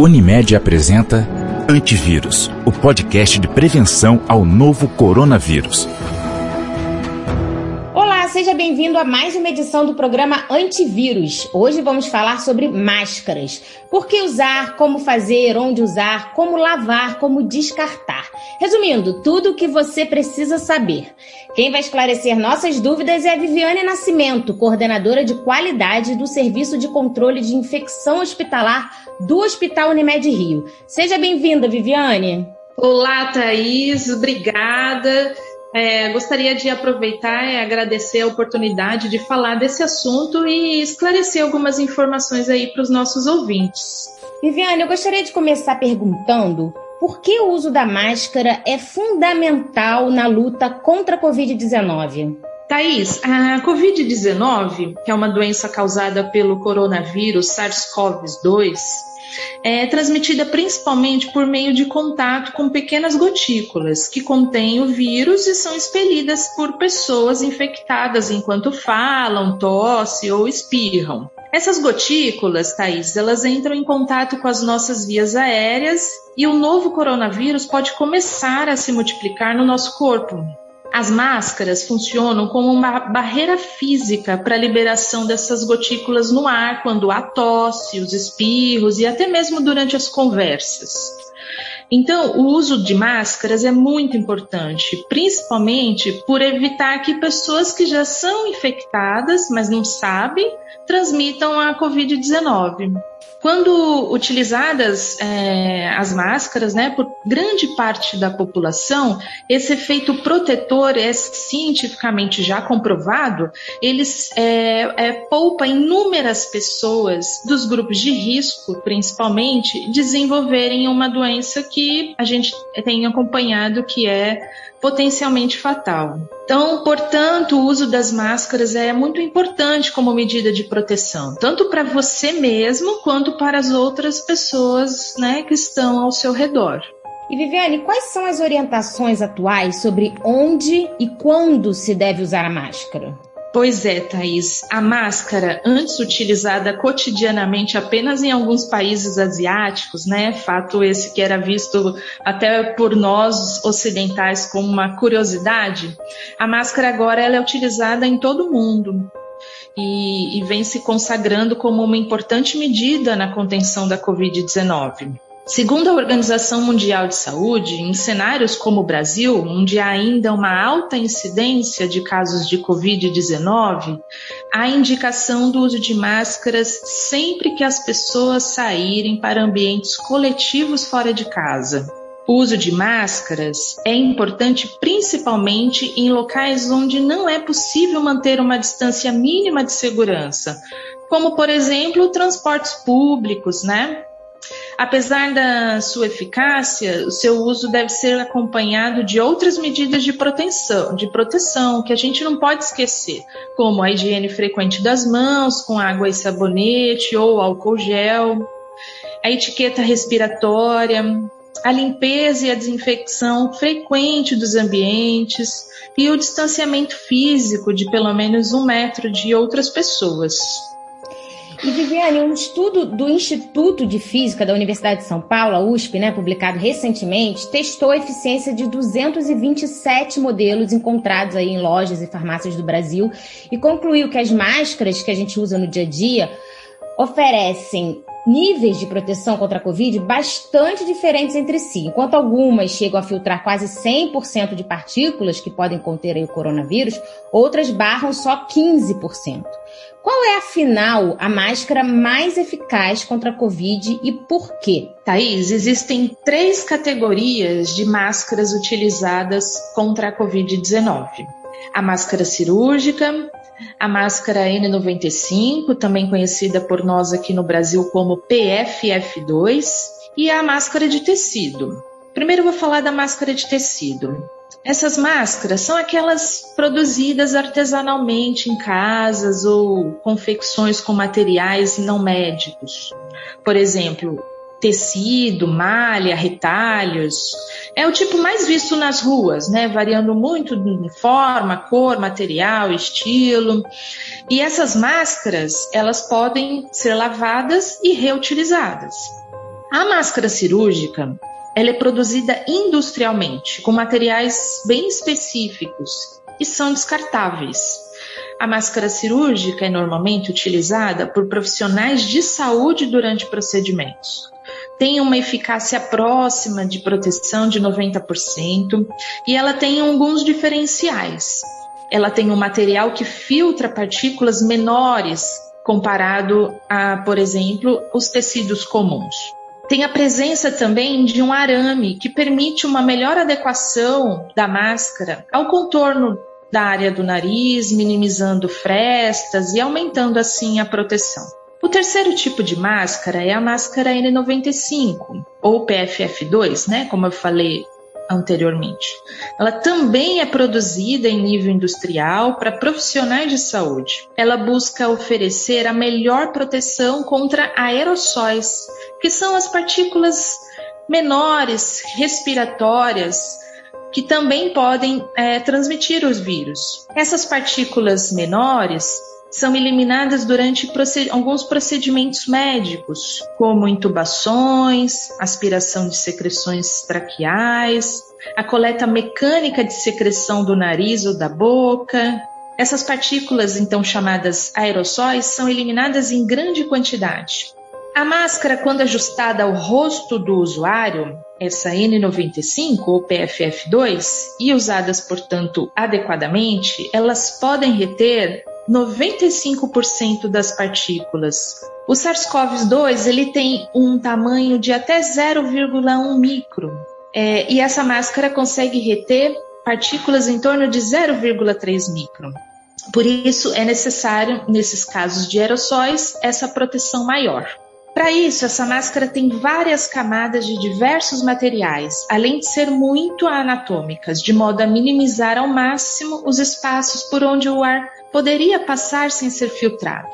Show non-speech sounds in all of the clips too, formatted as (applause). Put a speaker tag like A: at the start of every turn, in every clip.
A: Unimed apresenta Antivírus, o podcast de prevenção ao novo coronavírus.
B: Seja bem-vindo a mais uma edição do programa Antivírus. Hoje vamos falar sobre máscaras. Por que usar, como fazer, onde usar, como lavar, como descartar. Resumindo, tudo o que você precisa saber. Quem vai esclarecer nossas dúvidas é a Viviane Nascimento, coordenadora de qualidade do Serviço de Controle de Infecção Hospitalar do Hospital Unimed Rio. Seja bem-vinda, Viviane.
C: Olá, Thaís, obrigada. É, gostaria de aproveitar e agradecer a oportunidade de falar desse assunto e esclarecer algumas informações aí para os nossos ouvintes.
B: Viviane, eu gostaria de começar perguntando por que o uso da máscara é fundamental na luta contra a Covid-19?
C: Thaís, a Covid-19, que é uma doença causada pelo coronavírus SARS-CoV-2, é transmitida principalmente por meio de contato com pequenas gotículas que contêm o vírus e são expelidas por pessoas infectadas enquanto falam, tossem ou espirram. Essas gotículas, Thaís, elas entram em contato com as nossas vias aéreas e o novo coronavírus pode começar a se multiplicar no nosso corpo. As máscaras funcionam como uma barreira física para a liberação dessas gotículas no ar quando há tosse, os espirros e até mesmo durante as conversas. Então, o uso de máscaras é muito importante, principalmente por evitar que pessoas que já são infectadas, mas não sabem, transmitam a Covid-19. Quando utilizadas é, as máscaras, né, por grande parte da população, esse efeito protetor é cientificamente já comprovado. Eles é, é, poupa inúmeras pessoas dos grupos de risco, principalmente, desenvolverem uma doença que a gente tem acompanhado, que é potencialmente fatal. Então, portanto, o uso das máscaras é muito importante como medida de proteção, tanto para você mesmo quanto para as outras pessoas né, que estão ao seu redor.
B: E Viviane, quais são as orientações atuais sobre onde e quando se deve usar a máscara?
C: Pois é, Thaís. A máscara, antes utilizada cotidianamente apenas em alguns países asiáticos, né? Fato esse que era visto até por nós ocidentais como uma curiosidade. A máscara agora ela é utilizada em todo o mundo. E, e vem se consagrando como uma importante medida na contenção da Covid-19. Segundo a Organização Mundial de Saúde, em cenários como o Brasil, onde há ainda uma alta incidência de casos de Covid-19, há indicação do uso de máscaras sempre que as pessoas saírem para ambientes coletivos fora de casa. O uso de máscaras é importante principalmente em locais onde não é possível manter uma distância mínima de segurança, como, por exemplo, transportes públicos, né? Apesar da sua eficácia, o seu uso deve ser acompanhado de outras medidas de proteção, de proteção que a gente não pode esquecer, como a higiene frequente das mãos com água e sabonete ou álcool gel, a etiqueta respiratória, a limpeza e a desinfecção frequente dos ambientes e o distanciamento físico de pelo menos um metro de outras pessoas.
B: E Viviane, um estudo do Instituto de Física da Universidade de São Paulo, a USP, né, publicado recentemente, testou a eficiência de 227 modelos encontrados aí em lojas e farmácias do Brasil e concluiu que as máscaras que a gente usa no dia a dia oferecem níveis de proteção contra a Covid bastante diferentes entre si. Enquanto algumas chegam a filtrar quase 100% de partículas que podem conter o coronavírus, outras barram só 15%. Qual é, afinal, a máscara mais eficaz contra a Covid e por quê?
C: Thaís, existem três categorias de máscaras utilizadas contra a Covid-19. A máscara cirúrgica, a máscara N95, também conhecida por nós aqui no Brasil como PFF2, e a máscara de tecido. Primeiro vou falar da máscara de tecido. Essas máscaras são aquelas produzidas artesanalmente em casas ou confecções com materiais não médicos. Por exemplo, tecido, malha, retalhos. É o tipo mais visto nas ruas, né? Variando muito de forma, cor, material, estilo. E essas máscaras, elas podem ser lavadas e reutilizadas. A máscara cirúrgica, ela é produzida industrialmente, com materiais bem específicos e são descartáveis. A máscara cirúrgica é normalmente utilizada por profissionais de saúde durante procedimentos. Tem uma eficácia próxima de proteção de 90% e ela tem alguns diferenciais. Ela tem um material que filtra partículas menores comparado a, por exemplo, os tecidos comuns. Tem a presença também de um arame que permite uma melhor adequação da máscara ao contorno da área do nariz, minimizando frestas e aumentando assim a proteção. O terceiro tipo de máscara é a máscara N95 ou PFF2, né, como eu falei anteriormente. Ela também é produzida em nível industrial para profissionais de saúde. Ela busca oferecer a melhor proteção contra aerossóis, que são as partículas menores respiratórias que também podem é, transmitir os vírus. Essas partículas menores são eliminadas durante proced alguns procedimentos médicos, como intubações, aspiração de secreções traqueais, a coleta mecânica de secreção do nariz ou da boca. Essas partículas, então chamadas aerossóis, são eliminadas em grande quantidade. A máscara, quando ajustada ao rosto do usuário, essa N95 ou PFF2, e usadas, portanto, adequadamente, elas podem reter 95% das partículas. O SARS-CoV-2 ele tem um tamanho de até 0,1 micro é, e essa máscara consegue reter partículas em torno de 0,3 micro. Por isso é necessário, nesses casos de aerossóis, essa proteção maior. Para isso, essa máscara tem várias camadas de diversos materiais, além de ser muito anatômicas, de modo a minimizar ao máximo os espaços por onde o ar poderia passar sem ser filtrado.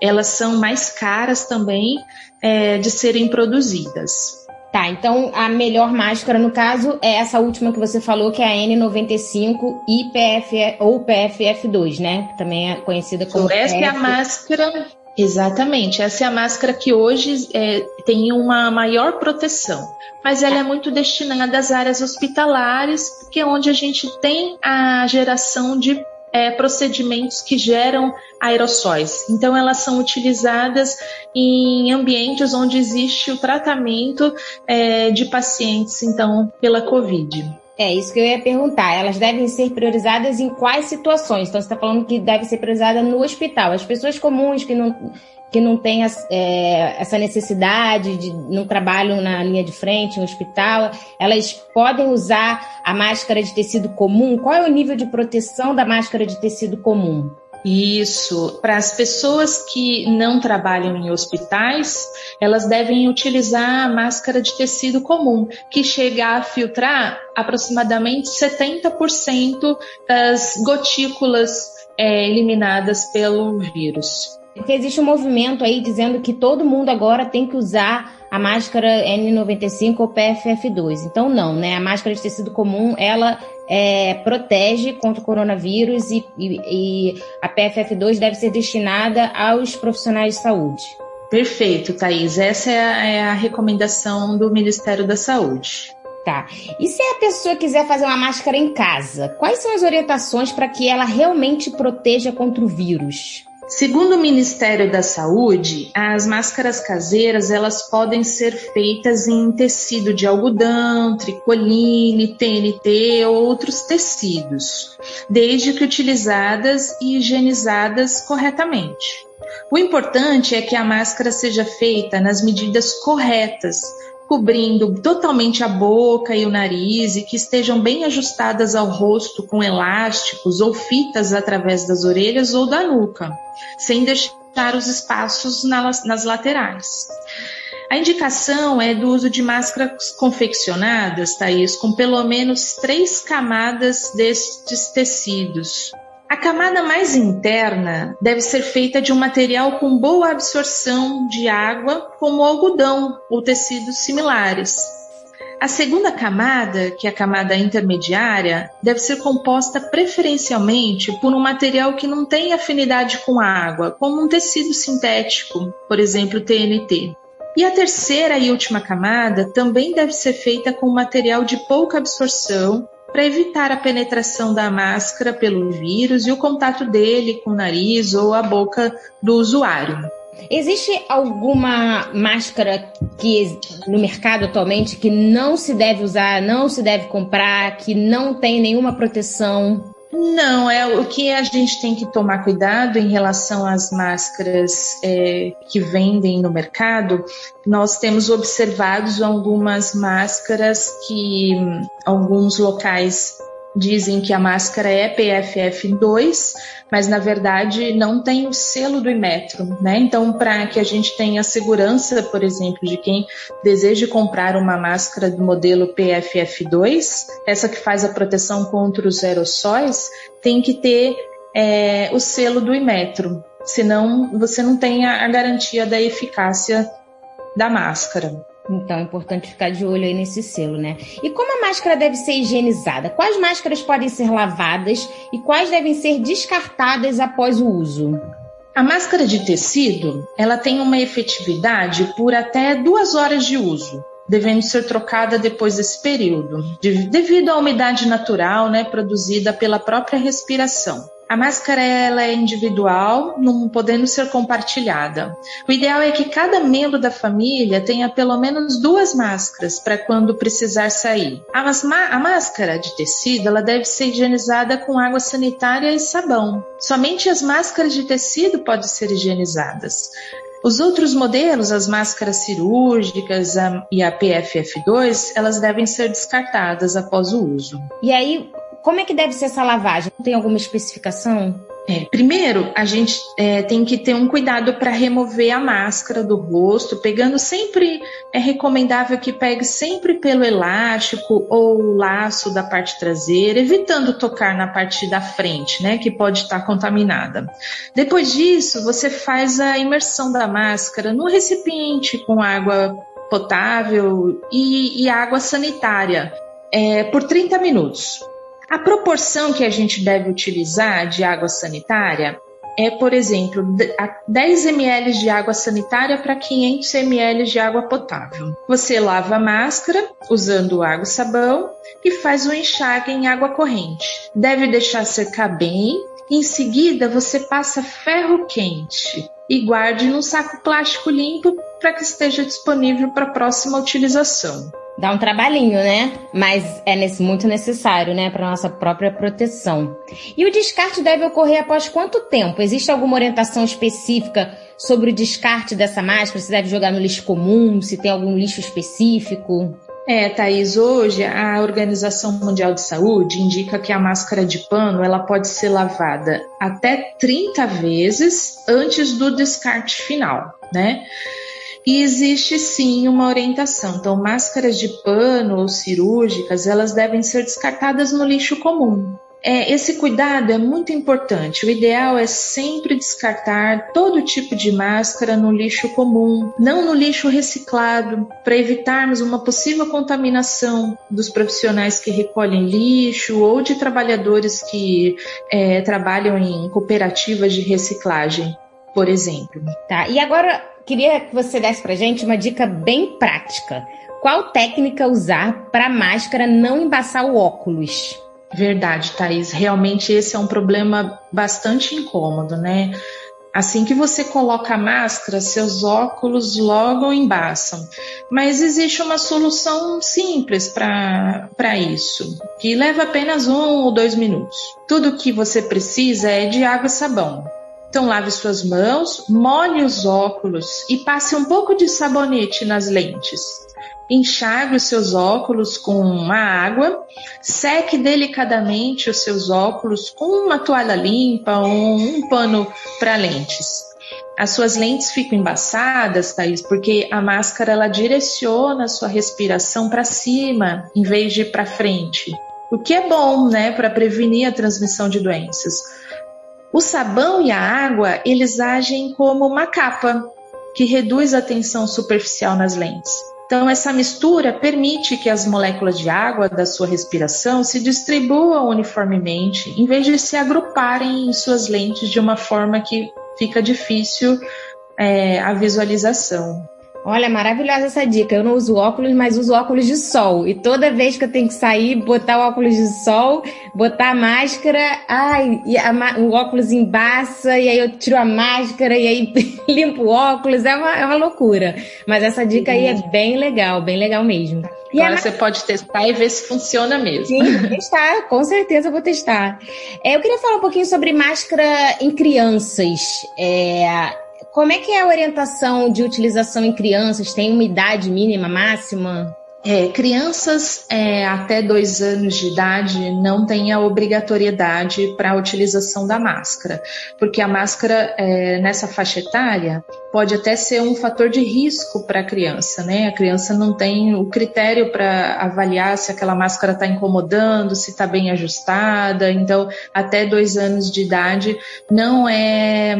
C: Elas são mais caras também é, de serem produzidas.
B: Tá, então a melhor máscara no caso é essa última que você falou, que é a N95 e PF, ou PFF2, né? Também é conhecida como.
C: Essa é a máscara Exatamente, essa é a máscara que hoje é, tem uma maior proteção, mas ela é muito destinada às áreas hospitalares, que é onde a gente tem a geração de é, procedimentos que geram aerossóis. Então, elas são utilizadas em ambientes onde existe o tratamento é, de pacientes, então, pela Covid.
B: É isso que eu ia perguntar. Elas devem ser priorizadas em quais situações? Então, você está falando que deve ser priorizada no hospital. As pessoas comuns que não, que não têm é, essa necessidade, de não trabalham na linha de frente, no hospital, elas podem usar a máscara de tecido comum? Qual é o nível de proteção da máscara de tecido comum?
C: Isso. Para as pessoas que não trabalham em hospitais, elas devem utilizar a máscara de tecido comum, que chega a filtrar aproximadamente 70% das gotículas é, eliminadas pelo vírus.
B: Porque existe um movimento aí dizendo que todo mundo agora tem que usar a máscara N95 ou PFF2. Então não, né? A máscara de tecido comum, ela é, protege contra o coronavírus e, e, e a PFF2 deve ser destinada aos profissionais de saúde.
C: Perfeito, Thaís. Essa é a, é a recomendação do Ministério da Saúde.
B: Tá. E se a pessoa quiser fazer uma máscara em casa, quais são as orientações para que ela realmente proteja contra o vírus?
C: Segundo o Ministério da Saúde, as máscaras caseiras elas podem ser feitas em tecido de algodão, tricoline, TNT ou outros tecidos, desde que utilizadas e higienizadas corretamente. O importante é que a máscara seja feita nas medidas corretas, cobrindo totalmente a boca e o nariz e que estejam bem ajustadas ao rosto com elásticos ou fitas através das orelhas ou da nuca, sem deixar os espaços nas laterais. A indicação é do uso de máscaras confeccionadas, Thaís, com pelo menos três camadas destes tecidos, a camada mais interna deve ser feita de um material com boa absorção de água, como algodão ou tecidos similares. A segunda camada, que é a camada intermediária, deve ser composta preferencialmente por um material que não tem afinidade com a água, como um tecido sintético, por exemplo, TNT. E a terceira e última camada também deve ser feita com material de pouca absorção para evitar a penetração da máscara pelo vírus e o contato dele com o nariz ou a boca do usuário.
B: Existe alguma máscara que no mercado atualmente que não se deve usar, não se deve comprar, que não tem nenhuma proteção?
C: Não, é o que a gente tem que tomar cuidado em relação às máscaras é, que vendem no mercado. Nós temos observado algumas máscaras que alguns locais dizem que a máscara é PFF2, mas na verdade não tem o selo do Imetro, né? Então, para que a gente tenha segurança, por exemplo, de quem deseja comprar uma máscara do modelo PFF2, essa que faz a proteção contra os aerossóis, tem que ter é, o selo do Imetro, senão você não tem a garantia da eficácia da máscara.
B: Então é importante ficar de olho aí nesse selo, né? E como a máscara deve ser higienizada? Quais máscaras podem ser lavadas e quais devem ser descartadas após o uso?
C: A máscara de tecido, ela tem uma efetividade por até duas horas de uso, devendo ser trocada depois desse período, devido à umidade natural, né, produzida pela própria respiração. A máscara ela é individual, não podendo ser compartilhada. O ideal é que cada membro da família tenha pelo menos duas máscaras para quando precisar sair. A, a máscara de tecido ela deve ser higienizada com água sanitária e sabão. Somente as máscaras de tecido podem ser higienizadas. Os outros modelos, as máscaras cirúrgicas e a PFF2, elas devem ser descartadas após o uso.
B: E aí, como é que deve ser essa lavagem? Tem alguma especificação?
C: É, primeiro, a gente é, tem que ter um cuidado para remover a máscara do rosto, pegando sempre, é recomendável que pegue sempre pelo elástico ou laço da parte traseira, evitando tocar na parte da frente, né, que pode estar contaminada. Depois disso, você faz a imersão da máscara no recipiente com água potável e, e água sanitária é, por 30 minutos. A proporção que a gente deve utilizar de água sanitária é, por exemplo, 10 ml de água sanitária para 500 ml de água potável. Você lava a máscara usando água e sabão e faz o um enxágue em água corrente. Deve deixar secar bem. Em seguida, você passa ferro quente e guarde num saco plástico limpo para que esteja disponível para próxima utilização.
B: Dá um trabalhinho, né? Mas é muito necessário, né, para nossa própria proteção. E o descarte deve ocorrer após quanto tempo? Existe alguma orientação específica sobre o descarte dessa máscara? Se deve jogar no lixo comum? Se tem algum lixo específico?
C: É, Thaís, hoje a Organização Mundial de Saúde indica que a máscara de pano ela pode ser lavada até 30 vezes antes do descarte final, né? E existe sim uma orientação. Então, máscaras de pano ou cirúrgicas, elas devem ser descartadas no lixo comum. É, esse cuidado é muito importante. O ideal é sempre descartar todo tipo de máscara no lixo comum, não no lixo reciclado, para evitarmos uma possível contaminação dos profissionais que recolhem lixo ou de trabalhadores que é, trabalham em cooperativas de reciclagem, por exemplo.
B: Tá. E agora queria que você desse pra gente uma dica bem prática. Qual técnica usar para máscara não embaçar o óculos?
C: Verdade, Thaís. Realmente esse é um problema bastante incômodo, né? Assim que você coloca a máscara, seus óculos logo embaçam. Mas existe uma solução simples para isso, que leva apenas um ou dois minutos. Tudo que você precisa é de água e sabão. Então, lave suas mãos, molhe os óculos e passe um pouco de sabonete nas lentes. Enxague os seus óculos com uma água, seque delicadamente os seus óculos com uma toalha limpa ou um pano para lentes. As suas lentes ficam embaçadas, Thaís, porque a máscara ela direciona a sua respiração para cima em vez de para frente. O que é bom, né, para prevenir a transmissão de doenças. O sabão e a água, eles agem como uma capa que reduz a tensão superficial nas lentes. Então, essa mistura permite que as moléculas de água da sua respiração se distribuam uniformemente, em vez de se agruparem em suas lentes de uma forma que fica difícil é, a visualização.
B: Olha, maravilhosa essa dica. Eu não uso óculos, mas uso óculos de sol. E toda vez que eu tenho que sair, botar o óculos de sol, botar a máscara, ai, a, o óculos embaça, e aí eu tiro a máscara, e aí (laughs) limpo o óculos. É uma, é uma loucura. Mas essa dica aí é bem legal, bem legal mesmo.
C: E Agora você pode testar e ver se funciona mesmo.
B: Sim, vou testar, com certeza vou testar. É, eu queria falar um pouquinho sobre máscara em crianças. É, como é que é a orientação de utilização em crianças? Tem uma idade mínima, máxima?
C: É, crianças é, até dois anos de idade não têm a obrigatoriedade para a utilização da máscara, porque a máscara é, nessa faixa etária pode até ser um fator de risco para a criança, né? A criança não tem o critério para avaliar se aquela máscara está incomodando, se está bem ajustada, então até dois anos de idade não é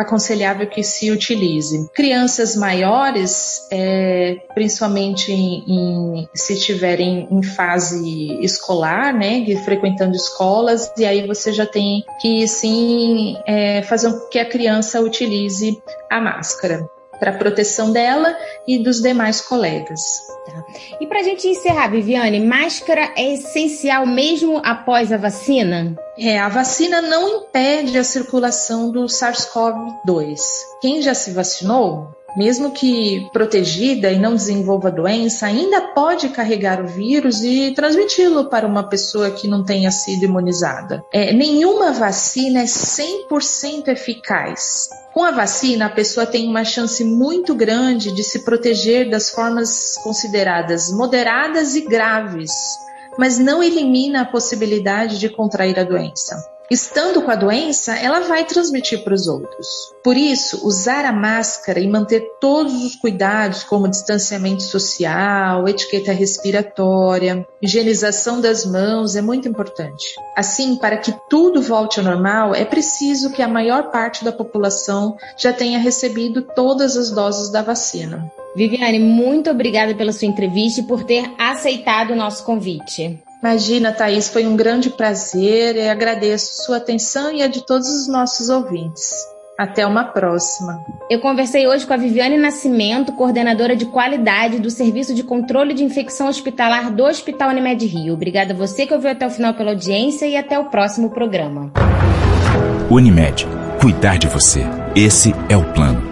C: aconselhável que se utilize. Crianças maiores, é, principalmente em, em, se estiverem em fase escolar, né, frequentando escolas, e aí você já tem que sim é, fazer com que a criança utilize a máscara para proteção dela e dos demais colegas.
B: Tá. E para a gente encerrar, Viviane, máscara é essencial mesmo após a vacina?
C: É, a vacina não impede a circulação do SARS-CoV-2. Quem já se vacinou mesmo que protegida e não desenvolva doença, ainda pode carregar o vírus e transmiti-lo para uma pessoa que não tenha sido imunizada. É, nenhuma vacina é 100% eficaz. Com a vacina, a pessoa tem uma chance muito grande de se proteger das formas consideradas moderadas e graves, mas não elimina a possibilidade de contrair a doença estando com a doença, ela vai transmitir para os outros. Por isso, usar a máscara e manter todos os cuidados, como distanciamento social, etiqueta respiratória, higienização das mãos, é muito importante. Assim, para que tudo volte ao normal, é preciso que a maior parte da população já tenha recebido todas as doses da vacina.
B: Viviane, muito obrigada pela sua entrevista e por ter aceitado o nosso convite.
C: Imagina, Thaís, foi um grande prazer e agradeço sua atenção e a de todos os nossos ouvintes. Até uma próxima.
B: Eu conversei hoje com a Viviane Nascimento, coordenadora de qualidade do Serviço de Controle de Infecção Hospitalar do Hospital Unimed Rio. Obrigada a você que ouviu até o final pela audiência e até o próximo programa.
A: Unimed. Cuidar de você. Esse é o plano.